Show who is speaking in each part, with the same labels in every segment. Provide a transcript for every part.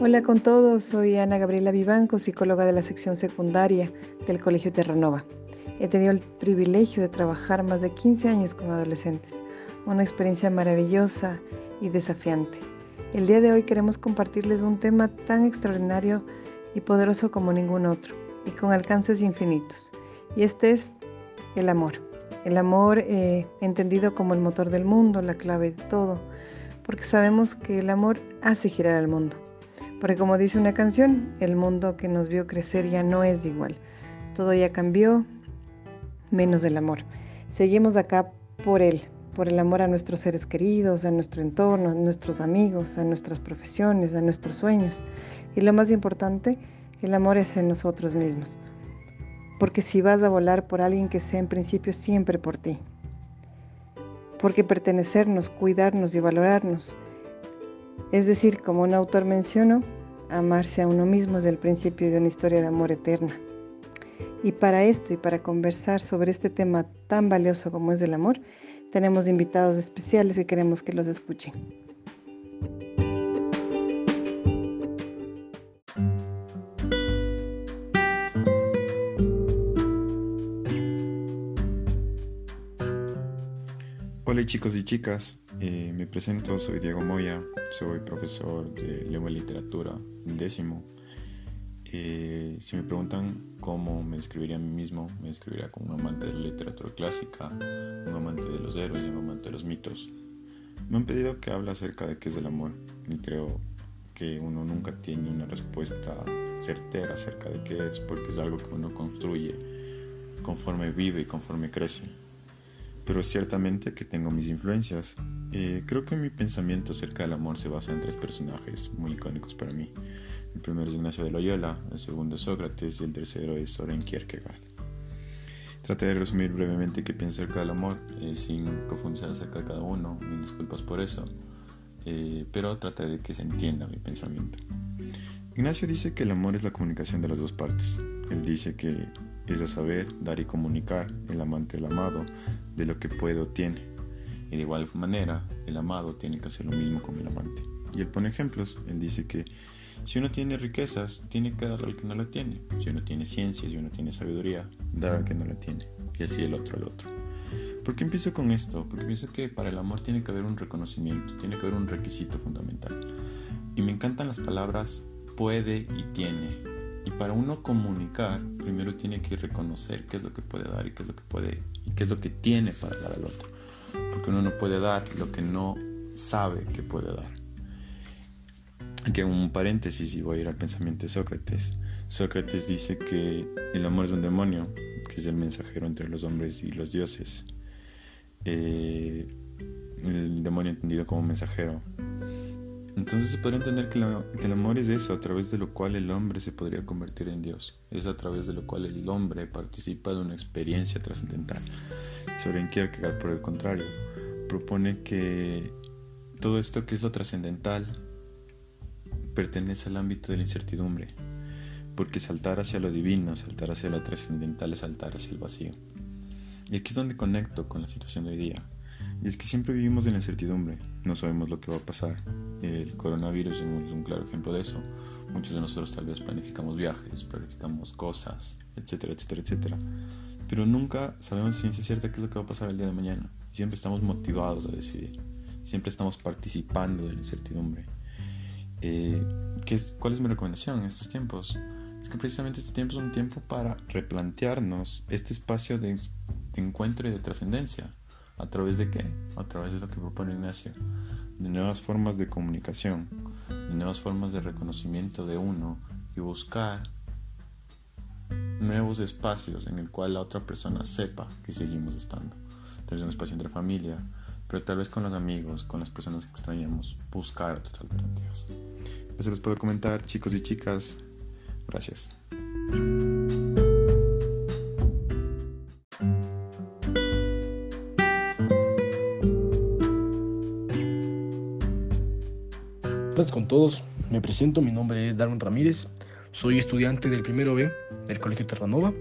Speaker 1: Hola con todos, soy Ana Gabriela Vivanco, psicóloga de la sección secundaria del Colegio Terranova. He tenido el privilegio de trabajar más de 15 años con adolescentes, una experiencia maravillosa y desafiante. El día de hoy queremos compartirles un tema tan extraordinario y poderoso como ningún otro, y con alcances infinitos. Y este es el amor. El amor eh, entendido como el motor del mundo, la clave de todo, porque sabemos que el amor hace girar al mundo porque como dice una canción, el mundo que nos vio crecer ya no es igual. Todo ya cambió, menos el amor. Seguimos acá por él, por el amor a nuestros seres queridos, a nuestro entorno, a nuestros amigos, a nuestras profesiones, a nuestros sueños. Y lo más importante, el amor es en nosotros mismos. Porque si vas a volar por alguien que sea en principio siempre por ti. Porque pertenecernos, cuidarnos y valorarnos es decir, como un autor mencionó, amarse a uno mismo es el principio de una historia de amor eterna. Y para esto y para conversar sobre este tema tan valioso como es el amor, tenemos invitados especiales y queremos que los escuchen.
Speaker 2: Hola chicos y chicas, eh, me presento, soy Diego Moya, soy profesor de lengua y literatura décimo. Eh, si me preguntan cómo me describiría a mí mismo, me describiría como un amante de la literatura clásica, un amante de los héroes y un amante de los mitos. Me han pedido que hable acerca de qué es el amor y creo que uno nunca tiene una respuesta certera acerca de qué es porque es algo que uno construye conforme vive y conforme crece pero ciertamente que tengo mis influencias. Eh, creo que mi pensamiento acerca del amor se basa en tres personajes muy icónicos para mí. El primero es Ignacio de Loyola, el segundo es Sócrates y el tercero es Soren Kierkegaard. Trataré de resumir brevemente qué pienso acerca del amor, eh, sin profundizar acerca de cada uno, mil disculpas por eso, eh, pero trataré de que se entienda mi pensamiento. Ignacio dice que el amor es la comunicación de las dos partes. Él dice que es a saber dar y comunicar el amante el amado de lo que puede o tiene. Y de igual manera, el amado tiene que hacer lo mismo con el amante. Y él pone ejemplos. Él dice que si uno tiene riquezas, tiene que dar al que no la tiene. Si uno tiene ciencia, si uno tiene sabiduría, dar al que no la tiene. Y así el otro al otro. ¿Por qué empiezo con esto? Porque pienso que para el amor tiene que haber un reconocimiento, tiene que haber un requisito fundamental. Y me encantan las palabras puede y tiene. Y para uno comunicar, primero tiene que reconocer qué es lo que puede dar y qué es lo que puede y qué es lo que tiene para dar al otro. Porque uno no puede dar lo que no sabe que puede dar. Aquí un paréntesis y voy a ir al pensamiento de Sócrates. Sócrates dice que el amor es un demonio, que es el mensajero entre los hombres y los dioses. Eh, el demonio entendido como mensajero entonces se podría entender que, el amor es eso, a través de lo cual el hombre se podría convertir en Dios. Es a través de lo cual el hombre participa de una experiencia trascendental. Soren Kierkegaard, por el contrario, propone que todo esto que es lo trascendental pertenece al ámbito de la incertidumbre, porque saltar hacia lo divino, saltar hacia lo trascendental es saltar hacia el vacío. Y aquí es donde conecto con la situación de hoy día. Y es que siempre vivimos en la incertidumbre, no sabemos lo que va a pasar. El coronavirus es un claro ejemplo de eso. Muchos de nosotros tal vez planificamos viajes, planificamos cosas, etcétera, etcétera, etcétera. Pero nunca sabemos ciencia cierta qué es lo que va a pasar el día de mañana. Siempre estamos motivados a decidir. Siempre estamos participando de la incertidumbre. Eh, ¿qué es, ¿Cuál es mi recomendación en estos tiempos? Es que precisamente este tiempo es un tiempo para replantearnos este espacio de, de encuentro y de trascendencia ¿A través de qué? A través de lo que propone Ignacio. De nuevas formas de comunicación, de nuevas formas de reconocimiento de uno y buscar nuevos espacios en el cual la otra persona sepa que seguimos estando. Vez un espacio entre familia, pero tal vez con los amigos, con las personas que extrañamos, buscar otras alternativas. Eso les puedo comentar, chicos y chicas. Gracias.
Speaker 3: Con todos, me presento, mi nombre es Darwin Ramírez, soy estudiante del primero B del Colegio Terranova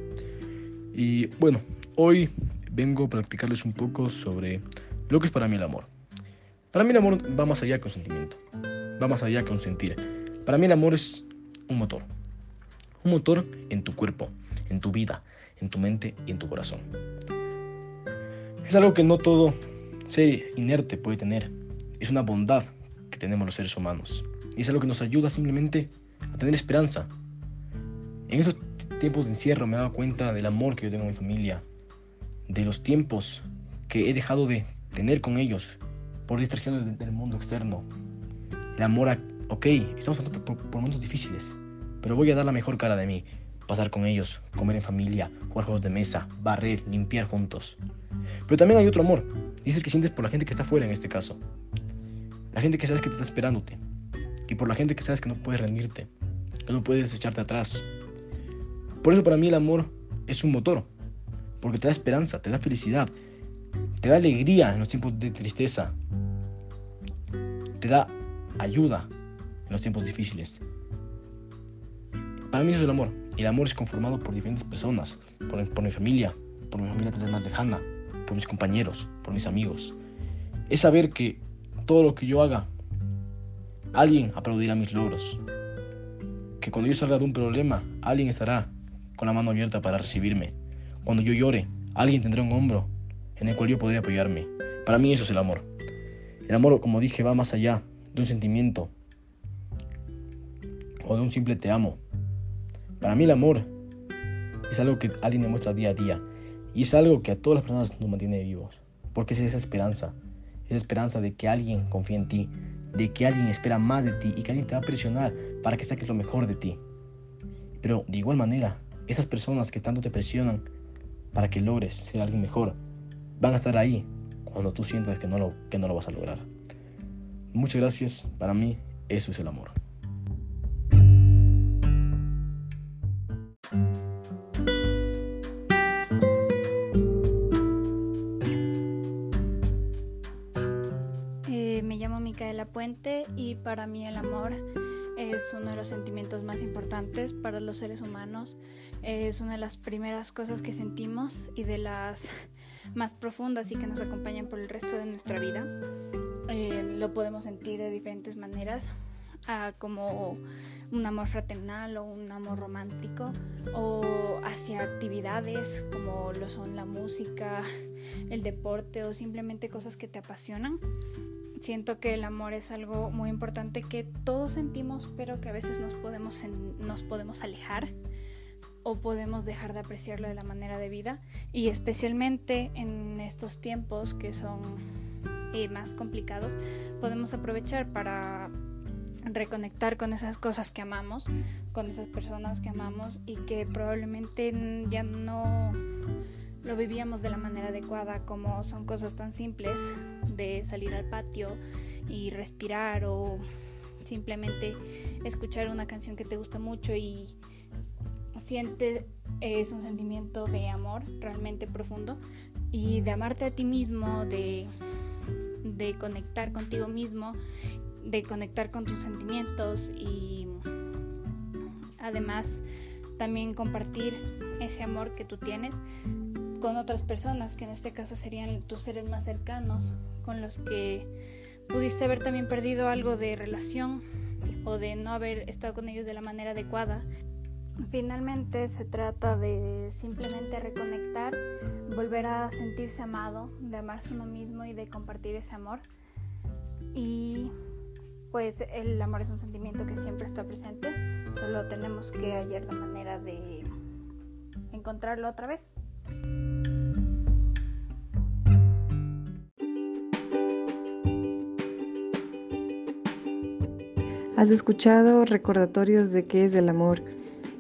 Speaker 3: y bueno, hoy vengo a practicarles un poco sobre lo que es para mí el amor. Para mí el amor va más allá que un sentimiento, va más allá que un sentir. Para mí el amor es un motor. Un motor en tu cuerpo, en tu vida, en tu mente y en tu corazón. Es algo que no todo ser inerte puede tener. Es una bondad que tenemos los seres humanos. Y es algo que nos ayuda simplemente a tener esperanza. En esos tiempos de encierro me he dado cuenta del amor que yo tengo en mi familia, de los tiempos que he dejado de tener con ellos por distracciones del mundo externo. El amor a, ok, estamos pasando por, momentos difíciles, pero voy a dar la mejor cara de mí, pasar con ellos, comer en familia, jugar juegos de mesa, barrer, limpiar juntos. Pero también hay otro amor, dices que sientes por la gente que está fuera en este caso. La gente que sabes que te está esperándote. Y por la gente que sabes que no puedes rendirte, que no puedes echarte atrás. Por eso para mí el amor es un motor, porque te da esperanza, te da felicidad, te da alegría en los tiempos de tristeza, te da ayuda en los tiempos difíciles. Para mí eso es el amor. Y el amor es conformado por diferentes personas, por, mi familia, por mi familia más lejana, por mis compañeros, por mis amigos. Es saber que todo lo que yo haga, alguien aplaudirá mis logros. Que cuando yo salga de un problema, alguien estará con la mano abierta para recibirme. Cuando yo llore, alguien tendrá un hombro en el cual yo podría apoyarme. Para mí eso es el amor. El amor, como dije, va más allá de un sentimiento o de un simple te amo. Para mí el amor es algo que alguien demuestra día a día y es algo que a todas las personas nos mantiene vivos. Porque es esa esperanza, esa esperanza de que alguien confía en ti, de que alguien espera más de ti y que alguien te va a presionar para que saques lo mejor de ti. Pero de igual manera, esas personas que tanto te presionan para que logres ser alguien mejor, van a estar ahí cuando tú sientas que no lo, que no lo vas a lograr. Muchas gracias, para mí eso es el amor.
Speaker 4: Micaela Puente y para mí el amor es uno de los sentimientos más importantes para los seres humanos. Es una de las primeras cosas que sentimos y de las más profundas y que nos acompañan por el resto de nuestra vida. Eh, lo podemos sentir de diferentes maneras, ah, como un amor fraternal o un amor romántico, o hacia actividades como lo son la música, el deporte o simplemente cosas que te apasionan. Siento que el amor es algo muy importante que todos sentimos, pero que a veces nos podemos, nos podemos alejar o podemos dejar de apreciarlo de la manera de vida. Y especialmente en estos tiempos que son eh, más complicados podemos aprovechar para reconectar con esas cosas que amamos, con esas personas que amamos y que probablemente ya no lo vivíamos de la manera adecuada, como son cosas tan simples de salir al patio y respirar o simplemente escuchar una canción que te gusta mucho y siente es un sentimiento de amor realmente profundo y de amarte a ti mismo, de, de conectar contigo mismo, de conectar con tus sentimientos y además también compartir ese amor que tú tienes con otras personas, que en este caso serían tus seres más cercanos, con los que pudiste haber también perdido algo de relación o de no haber estado con ellos de la manera adecuada Finalmente se trata de simplemente reconectar, volver a sentirse amado, de amarse uno mismo y de compartir ese amor. Y pues el amor es un sentimiento que siempre está presente, solo tenemos que hallar la manera de encontrarlo otra vez.
Speaker 1: Has escuchado recordatorios de qué es el amor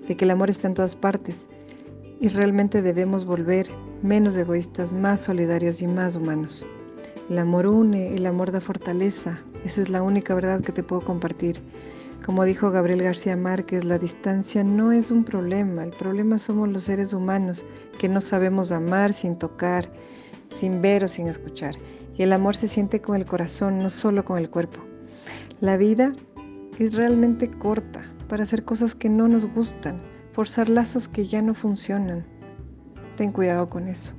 Speaker 1: de que el amor está en todas partes y realmente debemos volver menos egoístas, más solidarios y más humanos. El amor une, el amor da fortaleza, esa es la única verdad que te puedo compartir. Como dijo Gabriel García Márquez, la distancia no es un problema, el problema somos los seres humanos que no sabemos amar sin tocar, sin ver o sin escuchar. Y el amor se siente con el corazón, no solo con el cuerpo. La vida es realmente corta, para hacer cosas que no nos gustan, forzar lazos que ya no funcionan. Ten cuidado con eso.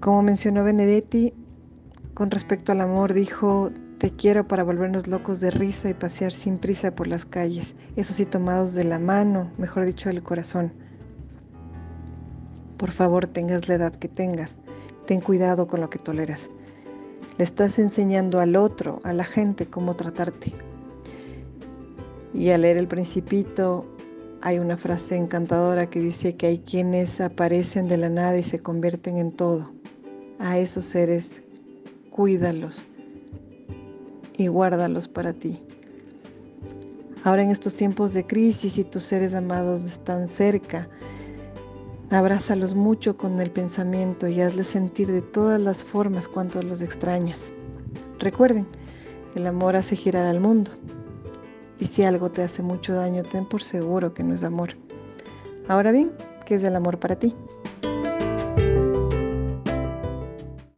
Speaker 1: Como mencionó Benedetti, con respecto al amor, dijo, Te quiero para volvernos locos de risa y pasear sin prisa por las calles, eso sí tomados de la mano, mejor dicho del corazón. Por favor, tengas la edad que tengas, ten cuidado con lo que toleras. Le estás enseñando al otro, a la gente, cómo tratarte. Y al leer el principito hay una frase encantadora que dice que hay quienes aparecen de la nada y se convierten en todo. A esos seres, cuídalos y guárdalos para ti. Ahora en estos tiempos de crisis y tus seres amados están cerca, abrázalos mucho con el pensamiento y hazles sentir de todas las formas cuanto los extrañas. Recuerden, el amor hace girar al mundo. Y si algo te hace mucho daño, ten por seguro que no es amor. Ahora bien, ¿qué es el amor para ti?